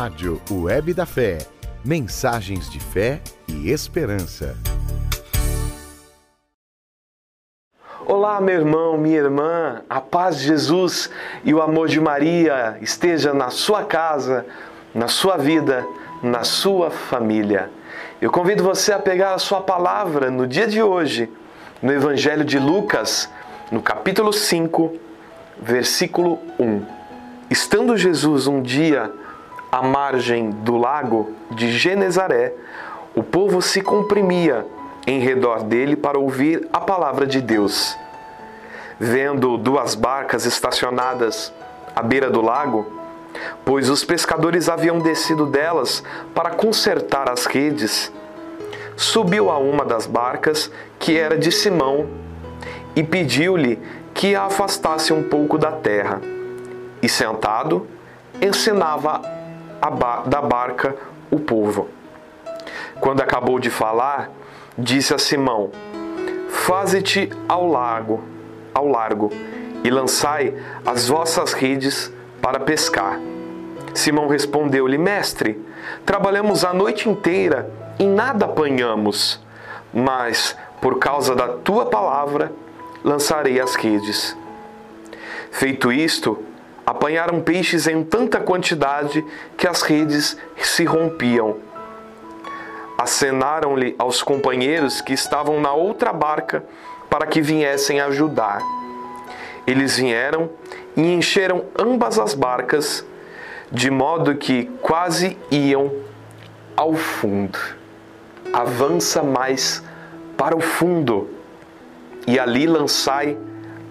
Rádio Web da Fé. Mensagens de fé e esperança. Olá, meu irmão, minha irmã, a paz de Jesus e o amor de Maria esteja na sua casa, na sua vida, na sua família. Eu convido você a pegar a sua palavra no dia de hoje, no Evangelho de Lucas, no capítulo 5, versículo 1. Estando Jesus um dia à margem do lago de Genezaré, o povo se comprimia em redor dele para ouvir a palavra de Deus. Vendo duas barcas estacionadas à beira do lago, pois os pescadores haviam descido delas para consertar as redes, subiu a uma das barcas, que era de Simão, e pediu-lhe que a afastasse um pouco da terra. E sentado, ensinava da barca o povo. Quando acabou de falar, disse a Simão: Faze-te ao largo, ao largo, e lançai as vossas redes para pescar. Simão respondeu-lhe: Mestre, trabalhamos a noite inteira e nada apanhamos, mas por causa da tua palavra lançarei as redes. Feito isto, apanharam peixes em tanta quantidade que as redes se rompiam acenaram-lhe aos companheiros que estavam na outra barca para que viessem ajudar. Eles vieram e encheram ambas as barcas, de modo que quase iam ao fundo. Avança mais para o fundo, e ali lançai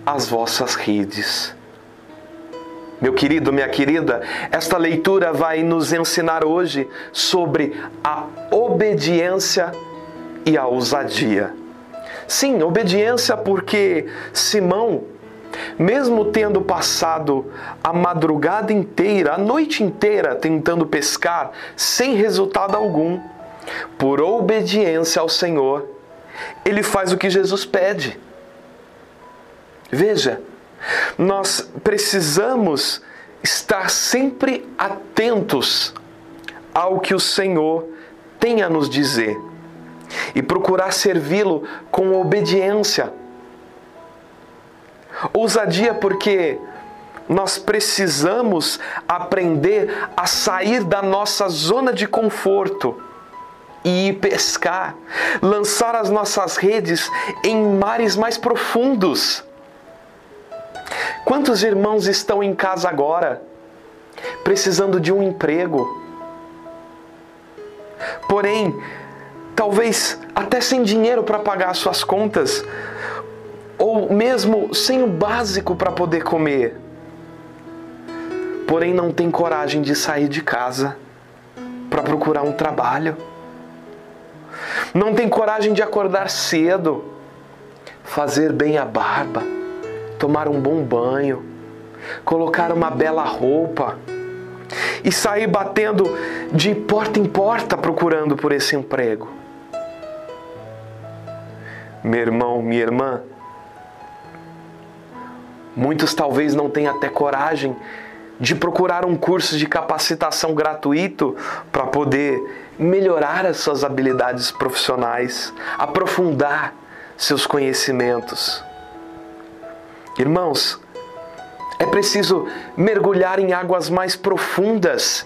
as vossas redes. Meu querido, minha querida, esta leitura vai nos ensinar hoje sobre a obediência e a ousadia. Sim, obediência porque Simão, mesmo tendo passado a madrugada inteira, a noite inteira tentando pescar sem resultado algum, por obediência ao Senhor, ele faz o que Jesus pede. Veja, nós precisamos estar sempre atentos ao que o Senhor tem a nos dizer e procurar servi-lo com obediência. Ousadia porque nós precisamos aprender a sair da nossa zona de conforto e ir pescar, lançar as nossas redes em mares mais profundos Quantos irmãos estão em casa agora, precisando de um emprego? Porém, talvez até sem dinheiro para pagar suas contas, ou mesmo sem o básico para poder comer. Porém, não tem coragem de sair de casa para procurar um trabalho. Não tem coragem de acordar cedo, fazer bem a barba tomar um bom banho, colocar uma bela roupa e sair batendo de porta em porta procurando por esse emprego. Meu irmão, minha irmã, muitos talvez não tenham até coragem de procurar um curso de capacitação gratuito para poder melhorar as suas habilidades profissionais, aprofundar seus conhecimentos. Irmãos, é preciso mergulhar em águas mais profundas.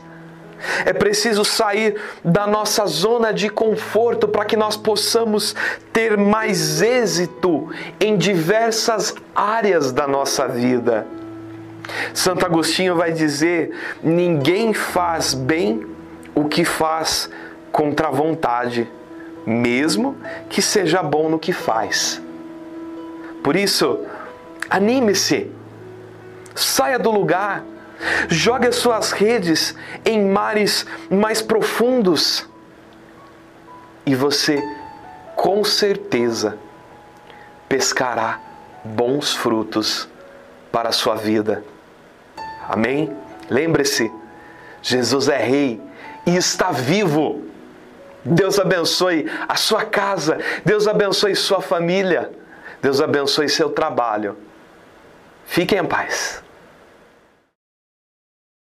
É preciso sair da nossa zona de conforto para que nós possamos ter mais êxito em diversas áreas da nossa vida. Santo Agostinho vai dizer: ninguém faz bem o que faz contra a vontade, mesmo que seja bom no que faz. Por isso, Anime-se. Saia do lugar. Jogue as suas redes em mares mais profundos. E você, com certeza, pescará bons frutos para a sua vida. Amém? Lembre-se, Jesus é Rei e está vivo. Deus abençoe a sua casa, Deus abençoe sua família, Deus abençoe seu trabalho. Fiquem em paz.